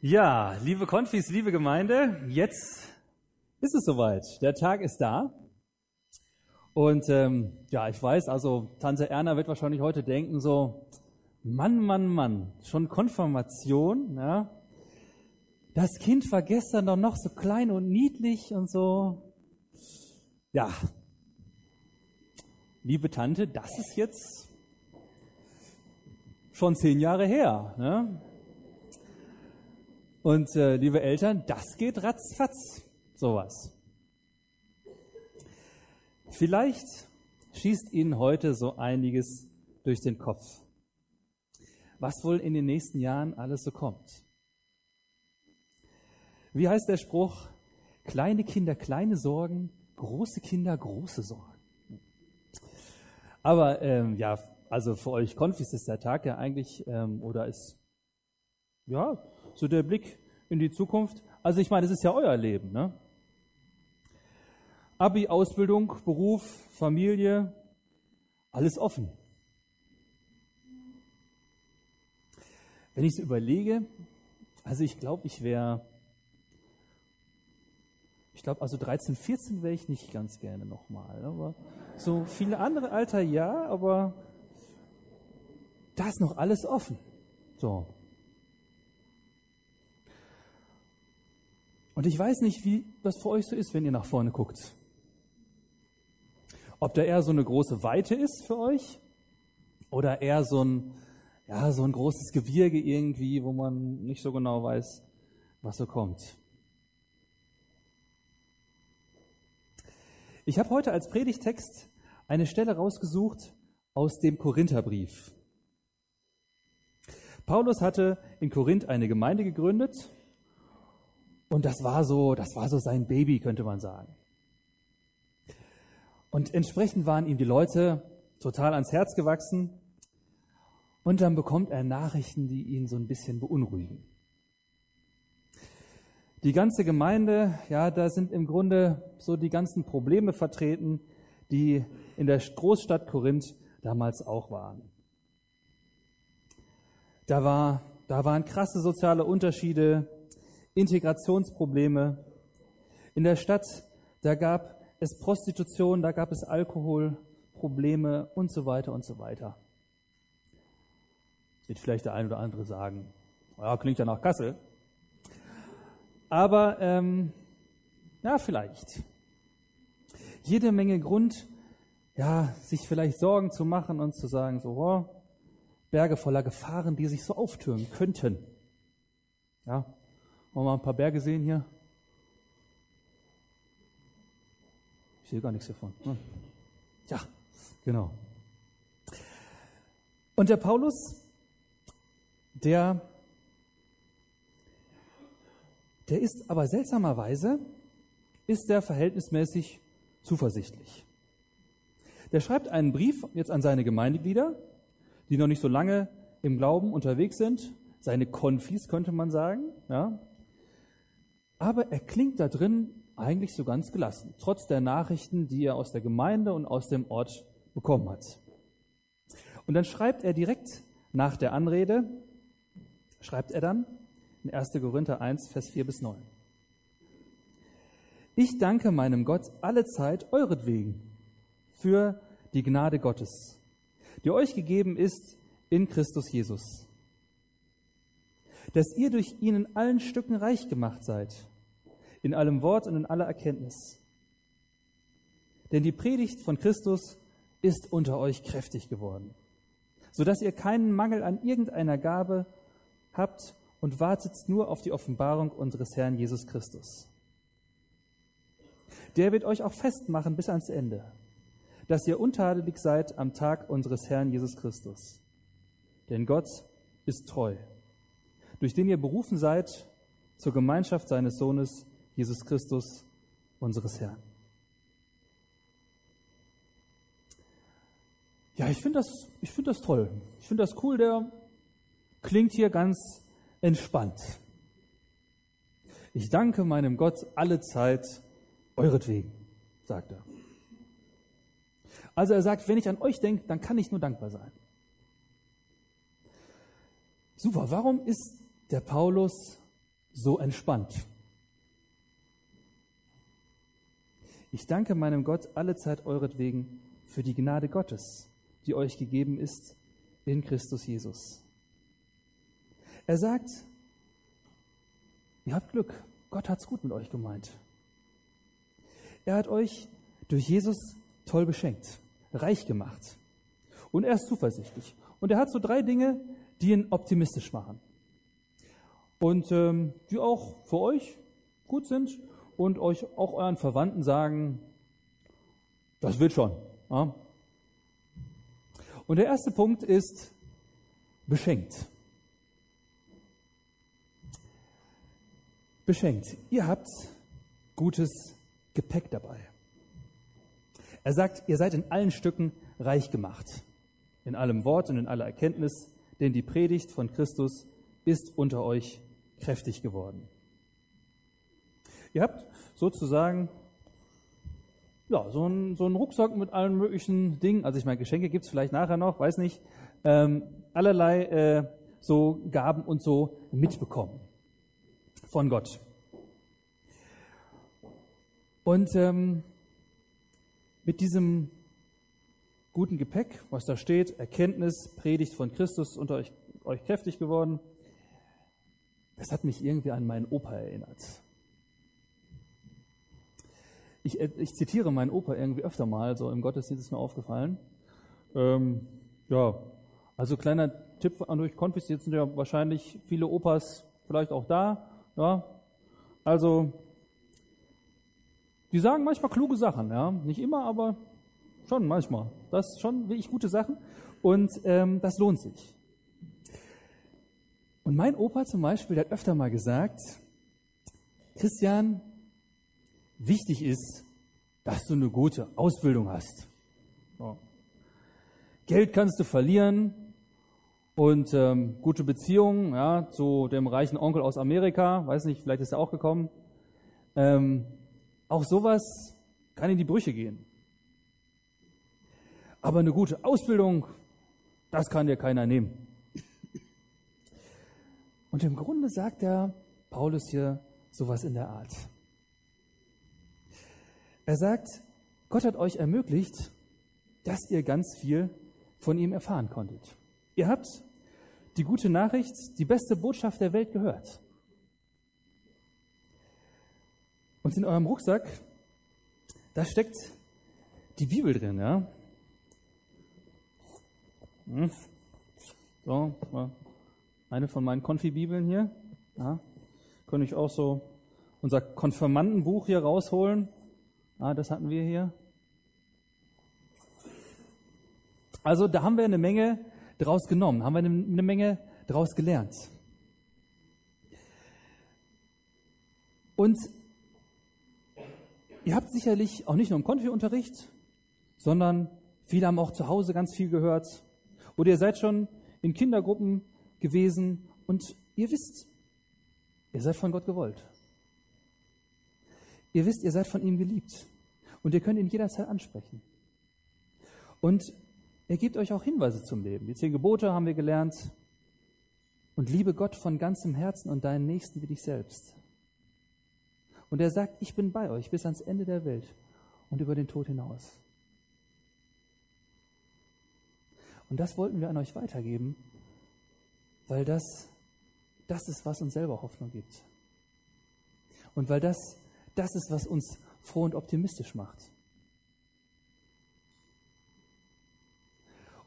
Ja, liebe Konfis, liebe Gemeinde, jetzt ist es soweit. Der Tag ist da. Und ähm, ja, ich weiß, also Tante Erna wird wahrscheinlich heute denken so, Mann, Mann, Mann, schon Konfirmation, ja. Das Kind war gestern doch noch so klein und niedlich und so. Ja, liebe Tante, das ist jetzt schon zehn Jahre her. Ne? Und äh, liebe Eltern, das geht ratzfatz, sowas. Vielleicht schießt Ihnen heute so einiges durch den Kopf. Was wohl in den nächsten Jahren alles so kommt. Wie heißt der Spruch? Kleine Kinder, kleine Sorgen, große Kinder, große Sorgen. Aber ähm, ja, also für euch Konfis ist der Tag ja eigentlich, ähm, oder ist, ja, so der Blick in die Zukunft. Also ich meine, es ist ja euer Leben. Ne? Abi, Ausbildung, Beruf, Familie, alles offen. Wenn ich es überlege, also ich glaube, ich wäre, ich glaube, also 13, 14 wäre ich nicht ganz gerne nochmal. Aber so viele andere Alter ja, aber da ist noch alles offen. So. Und ich weiß nicht, wie das für euch so ist, wenn ihr nach vorne guckt. Ob da eher so eine große Weite ist für euch oder eher so ein, ja, so ein großes Gebirge irgendwie, wo man nicht so genau weiß, was so kommt. Ich habe heute als Predigtext eine Stelle rausgesucht aus dem Korintherbrief. Paulus hatte in Korinth eine Gemeinde gegründet und das war so, das war so sein Baby, könnte man sagen. Und entsprechend waren ihm die Leute total ans Herz gewachsen. Und dann bekommt er Nachrichten, die ihn so ein bisschen beunruhigen. Die ganze Gemeinde, ja, da sind im Grunde so die ganzen Probleme vertreten, die in der Großstadt Korinth damals auch waren. Da, war, da waren krasse soziale Unterschiede, Integrationsprobleme. In der Stadt, da gab es Prostitution, da gab es Alkoholprobleme und so weiter und so weiter. Wird vielleicht der ein oder andere sagen, ja, klingt ja nach Kassel. Aber ähm, ja, vielleicht. Jede Menge Grund, ja, sich vielleicht Sorgen zu machen und zu sagen, so, oh, Berge voller Gefahren, die sich so auftürmen könnten. Ja, wollen wir mal ein paar Berge sehen hier? Ich sehe gar nichts davon. Ne? Ja, genau. Und der Paulus, der, der ist aber seltsamerweise, ist der verhältnismäßig zuversichtlich. Der schreibt einen Brief jetzt an seine Gemeindeglieder, die noch nicht so lange im Glauben unterwegs sind, seine Konfis könnte man sagen, ja, aber er klingt da drin eigentlich so ganz gelassen, trotz der Nachrichten, die er aus der Gemeinde und aus dem Ort bekommen hat. Und dann schreibt er direkt nach der Anrede, schreibt er dann in 1. Korinther 1, Vers 4 bis 9. Ich danke meinem Gott alle Zeit euretwegen für die Gnade Gottes, die euch gegeben ist in Christus Jesus dass ihr durch ihn in allen Stücken reich gemacht seid, in allem Wort und in aller Erkenntnis. Denn die Predigt von Christus ist unter euch kräftig geworden, so dass ihr keinen Mangel an irgendeiner Gabe habt und wartet nur auf die Offenbarung unseres Herrn Jesus Christus. Der wird euch auch festmachen bis ans Ende, dass ihr untadelig seid am Tag unseres Herrn Jesus Christus. Denn Gott ist treu durch den ihr berufen seid zur Gemeinschaft seines Sohnes Jesus Christus, unseres Herrn. Ja, ich finde das, ich finde das toll. Ich finde das cool. Der klingt hier ganz entspannt. Ich danke meinem Gott alle Zeit euretwegen, sagt er. Also er sagt, wenn ich an euch denke, dann kann ich nur dankbar sein. Super, warum ist der Paulus so entspannt. Ich danke meinem Gott alle Zeit euretwegen für die Gnade Gottes, die euch gegeben ist in Christus Jesus. Er sagt, ihr habt Glück, Gott hat's gut mit euch gemeint. Er hat euch durch Jesus toll beschenkt, reich gemacht. Und er ist zuversichtlich. Und er hat so drei Dinge, die ihn optimistisch machen. Und ähm, die auch für euch gut sind und euch auch euren Verwandten sagen, das wird schon. Ja? Und der erste Punkt ist beschenkt. Beschenkt. Ihr habt gutes Gepäck dabei. Er sagt, ihr seid in allen Stücken reich gemacht, in allem Wort und in aller Erkenntnis, denn die Predigt von Christus ist unter euch kräftig geworden. Ihr habt sozusagen ja, so einen, so einen Rucksack mit allen möglichen Dingen. Also ich meine, Geschenke gibt es vielleicht nachher noch, weiß nicht. Ähm, allerlei äh, so Gaben und so mitbekommen von Gott. Und ähm, mit diesem guten Gepäck, was da steht, Erkenntnis, Predigt von Christus unter euch, euch kräftig geworden, das hat mich irgendwie an meinen Opa erinnert. Ich, äh, ich zitiere meinen Opa irgendwie öfter mal, so im Gottesdienst ist mir aufgefallen. Ähm, ja, also kleiner Tipp an euch Konfis, jetzt sind ja wahrscheinlich viele Opas vielleicht auch da. Ja, also die sagen manchmal kluge Sachen, ja, nicht immer, aber schon manchmal. Das schon wirklich gute Sachen und ähm, das lohnt sich. Und mein Opa zum Beispiel hat öfter mal gesagt, Christian, Wichtig ist, dass du eine gute Ausbildung hast. Ja. Geld kannst du verlieren und ähm, gute Beziehungen ja, zu dem reichen Onkel aus Amerika, weiß nicht, vielleicht ist er auch gekommen. Ähm, auch sowas kann in die Brüche gehen. Aber eine gute Ausbildung, das kann dir keiner nehmen. Und im Grunde sagt er Paulus hier sowas in der Art. Er sagt, Gott hat euch ermöglicht, dass ihr ganz viel von ihm erfahren konntet. Ihr habt die gute Nachricht, die beste Botschaft der Welt gehört. Und in eurem Rucksack, da steckt die Bibel drin, ja. Hm. So, eine von meinen Konfi-Bibeln hier. Ja. Könnte ich auch so unser Konfirmandenbuch hier rausholen. Ah, das hatten wir hier. Also da haben wir eine Menge draus genommen, haben wir eine, eine Menge draus gelernt. Und ihr habt sicherlich auch nicht nur im Konfi-Unterricht, sondern viele haben auch zu Hause ganz viel gehört. Oder ihr seid schon in Kindergruppen gewesen und ihr wisst, ihr seid von Gott gewollt. Ihr wisst, ihr seid von ihm geliebt. Und ihr könnt ihn jederzeit ansprechen. Und er gibt euch auch Hinweise zum Leben. Die zehn Gebote haben wir gelernt. Und liebe Gott von ganzem Herzen und deinen Nächsten wie dich selbst. Und er sagt, ich bin bei euch bis ans Ende der Welt und über den Tod hinaus. Und das wollten wir an euch weitergeben, weil das, das ist, was uns selber Hoffnung gibt. Und weil das das ist, was uns froh und optimistisch macht.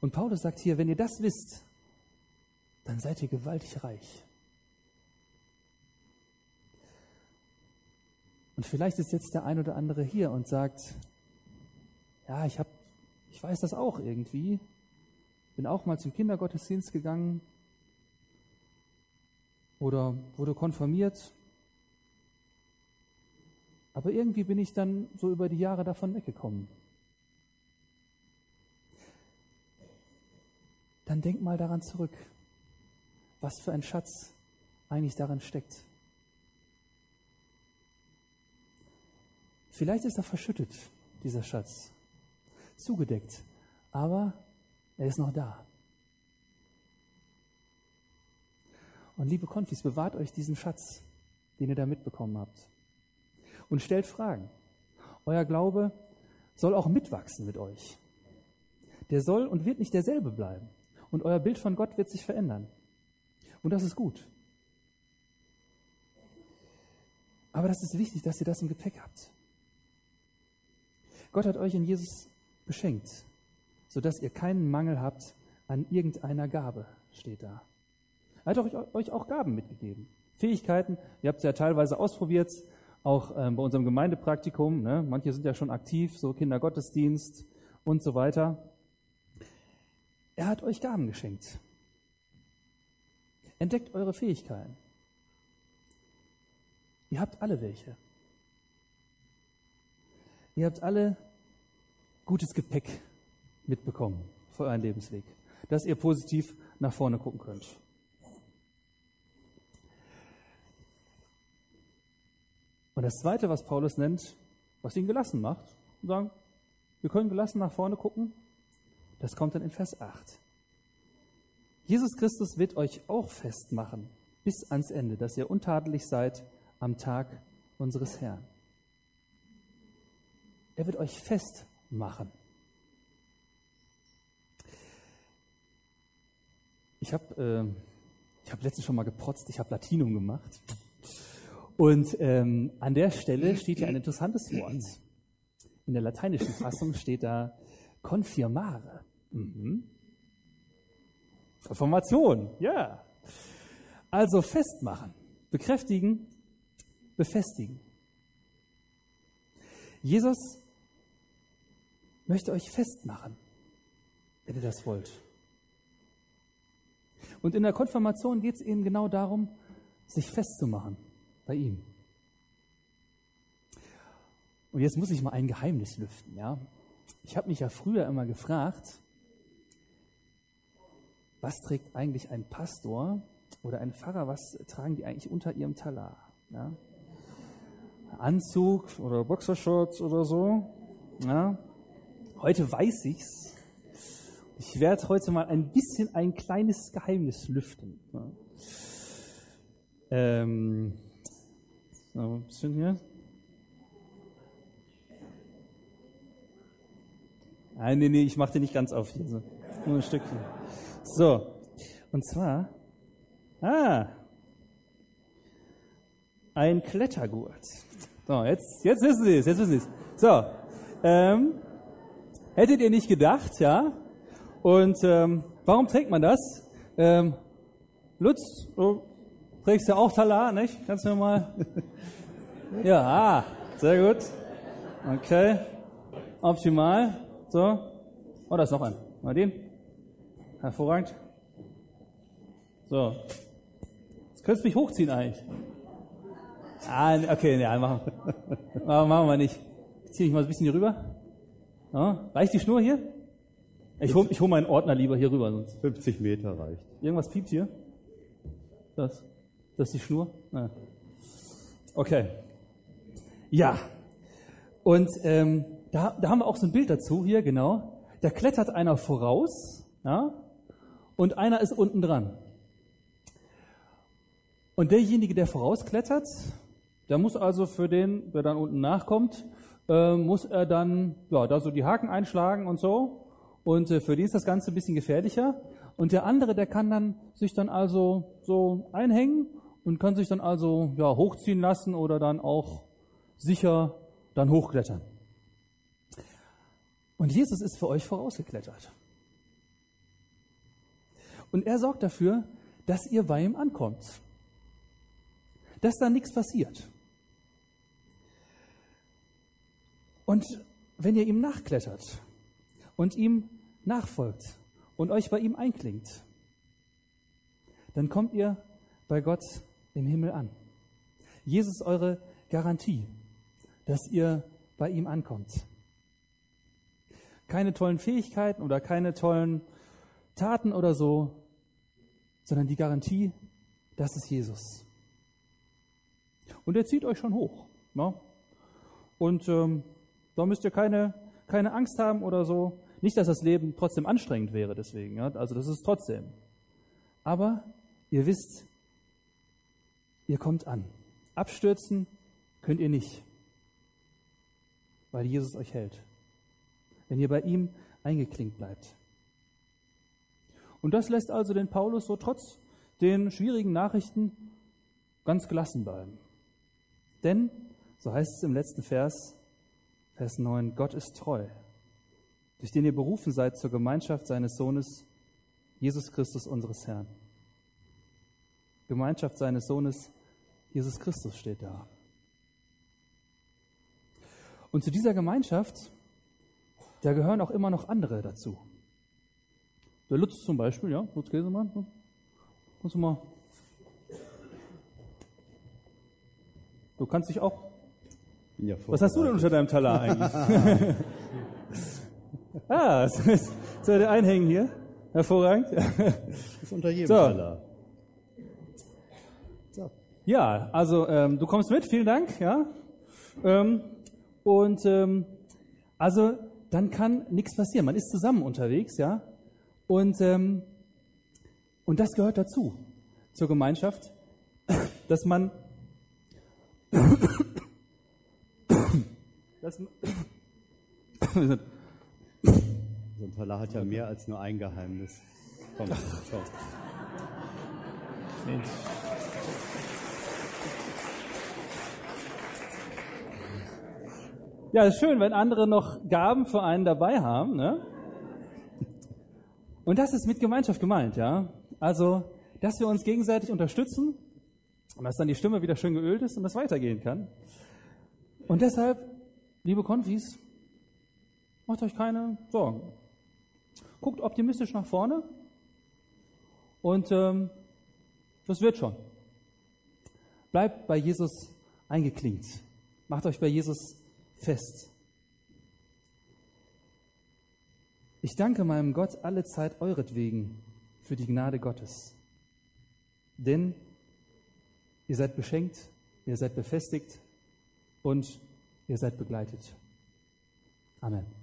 Und Paulus sagt hier, wenn ihr das wisst, dann seid ihr gewaltig reich. Und vielleicht ist jetzt der ein oder andere hier und sagt, ja, ich habe, ich weiß das auch irgendwie, bin auch mal zum Kindergottesdienst gegangen oder wurde konfirmiert aber irgendwie bin ich dann so über die Jahre davon weggekommen. Dann denk mal daran zurück, was für ein Schatz eigentlich darin steckt. Vielleicht ist er verschüttet, dieser Schatz, zugedeckt, aber er ist noch da. Und liebe Konfis, bewahrt euch diesen Schatz den ihr da mitbekommen habt. Und stellt Fragen. Euer Glaube soll auch mitwachsen mit euch. Der soll und wird nicht derselbe bleiben. Und euer Bild von Gott wird sich verändern. Und das ist gut. Aber das ist wichtig, dass ihr das im Gepäck habt. Gott hat euch in Jesus beschenkt, sodass ihr keinen Mangel habt an irgendeiner Gabe, steht da. Er hat euch auch Gaben mitgegeben. Fähigkeiten, ihr habt es ja teilweise ausprobiert, auch ähm, bei unserem Gemeindepraktikum. Ne? Manche sind ja schon aktiv, so Kindergottesdienst und so weiter. Er hat euch Gaben geschenkt. Entdeckt eure Fähigkeiten. Ihr habt alle welche. Ihr habt alle gutes Gepäck mitbekommen für euren Lebensweg, dass ihr positiv nach vorne gucken könnt. Und das Zweite, was Paulus nennt, was ihn gelassen macht, sagen, wir können gelassen nach vorne gucken, das kommt dann in Vers 8. Jesus Christus wird euch auch festmachen bis ans Ende, dass ihr untadelig seid am Tag unseres Herrn. Er wird euch festmachen. Ich habe äh, hab letztens schon mal geprotzt, ich habe Latinum gemacht. Und ähm, an der Stelle steht ja ein interessantes Wort. In der lateinischen Fassung steht da confirmare. Mhm. Reformation, ja. Also festmachen, bekräftigen, befestigen. Jesus möchte euch festmachen, wenn ihr das wollt. Und in der Konfirmation geht es eben genau darum, sich festzumachen bei ihm. Und jetzt muss ich mal ein Geheimnis lüften, ja. Ich habe mich ja früher immer gefragt, was trägt eigentlich ein Pastor oder ein Pfarrer, was tragen die eigentlich unter ihrem Talar? Ja? Anzug oder Boxershorts oder so. Ja? Heute weiß ich's. Ich werde heute mal ein bisschen ein kleines Geheimnis lüften. Ja? Ähm, so, ein bisschen hier. Nein, nee, nee, ich mache den nicht ganz auf hier. So. Nur ein Stückchen. So, und zwar, ah, ein Klettergurt. So, jetzt, jetzt wissen Sie es, jetzt wissen Sie es. So, ähm, hättet ihr nicht gedacht, ja? Und ähm, warum trägt man das? Ähm, Lutz, du trägst ja auch Talar, nicht? Kannst du mir mal? ja, ah, sehr gut. Okay, optimal. So, oh, da ist noch ein. Mal den. Hervorragend. So. Jetzt könntest du mich hochziehen eigentlich. Ah, okay, ne, machen, machen wir nicht. Ich ziehe mich mal ein bisschen hier rüber. Ja, reicht die Schnur hier? Ich hole ich hol meinen Ordner lieber hier rüber. Sonst. 50 Meter reicht. Irgendwas piept hier? Das, das ist die Schnur? Ja. Okay. Ja. Und ähm, da, da haben wir auch so ein Bild dazu hier, genau. Da klettert einer voraus, ja, und einer ist unten dran. Und derjenige, der vorausklettert, der muss also für den, der dann unten nachkommt, äh, muss er dann ja, da so die Haken einschlagen und so. Und äh, für den ist das Ganze ein bisschen gefährlicher. Und der andere, der kann dann sich dann also so einhängen und kann sich dann also ja, hochziehen lassen oder dann auch sicher dann hochklettern. Und Jesus ist für euch vorausgeklettert. Und er sorgt dafür, dass ihr bei ihm ankommt. Dass da nichts passiert. Und wenn ihr ihm nachklettert und ihm nachfolgt und euch bei ihm einklingt, dann kommt ihr bei Gott im Himmel an. Jesus ist eure Garantie, dass ihr bei ihm ankommt. Keine tollen Fähigkeiten oder keine tollen Taten oder so, sondern die Garantie, das ist Jesus. Und er zieht euch schon hoch. Ne? Und ähm, da müsst ihr keine, keine Angst haben oder so. Nicht, dass das Leben trotzdem anstrengend wäre deswegen. Ja? Also das ist trotzdem. Aber ihr wisst, ihr kommt an. abstürzen könnt ihr nicht, weil Jesus euch hält. Wenn ihr bei ihm eingeklinkt bleibt. Und das lässt also den Paulus so trotz den schwierigen Nachrichten ganz gelassen bleiben. Denn, so heißt es im letzten Vers, Vers 9, Gott ist treu, durch den ihr berufen seid zur Gemeinschaft seines Sohnes, Jesus Christus unseres Herrn. Gemeinschaft seines Sohnes, Jesus Christus steht da. Und zu dieser Gemeinschaft, da gehören auch immer noch andere dazu. Der Lutz zum Beispiel, ja, Lutz Käsemann. Kannst du mal. Du kannst dich auch. Ja Was hast du denn unter deinem Talar eigentlich? ah, soll der einhängen hier? Hervorragend. Das ist unter jedem so. Talar. Ja, also ähm, du kommst mit, vielen Dank. Ja. Ähm, und ähm, also dann kann nichts passieren. Man ist zusammen unterwegs, ja. Und, ähm, und das gehört dazu, zur Gemeinschaft, dass man, dass man so ein Talar hat ja mehr als nur ein Geheimnis. Komm, komm. Mensch. Ja, ist schön, wenn andere noch Gaben für einen dabei haben. Ne? Und das ist mit Gemeinschaft gemeint, ja. Also, dass wir uns gegenseitig unterstützen und dass dann die Stimme wieder schön geölt ist und das weitergehen kann. Und deshalb, liebe Konfis, macht euch keine Sorgen. Guckt optimistisch nach vorne und ähm, das wird schon. Bleibt bei Jesus eingeklinkt. Macht euch bei Jesus fest. Ich danke meinem Gott alle Zeit euretwegen für die Gnade Gottes. Denn ihr seid beschenkt, ihr seid befestigt und ihr seid begleitet. Amen.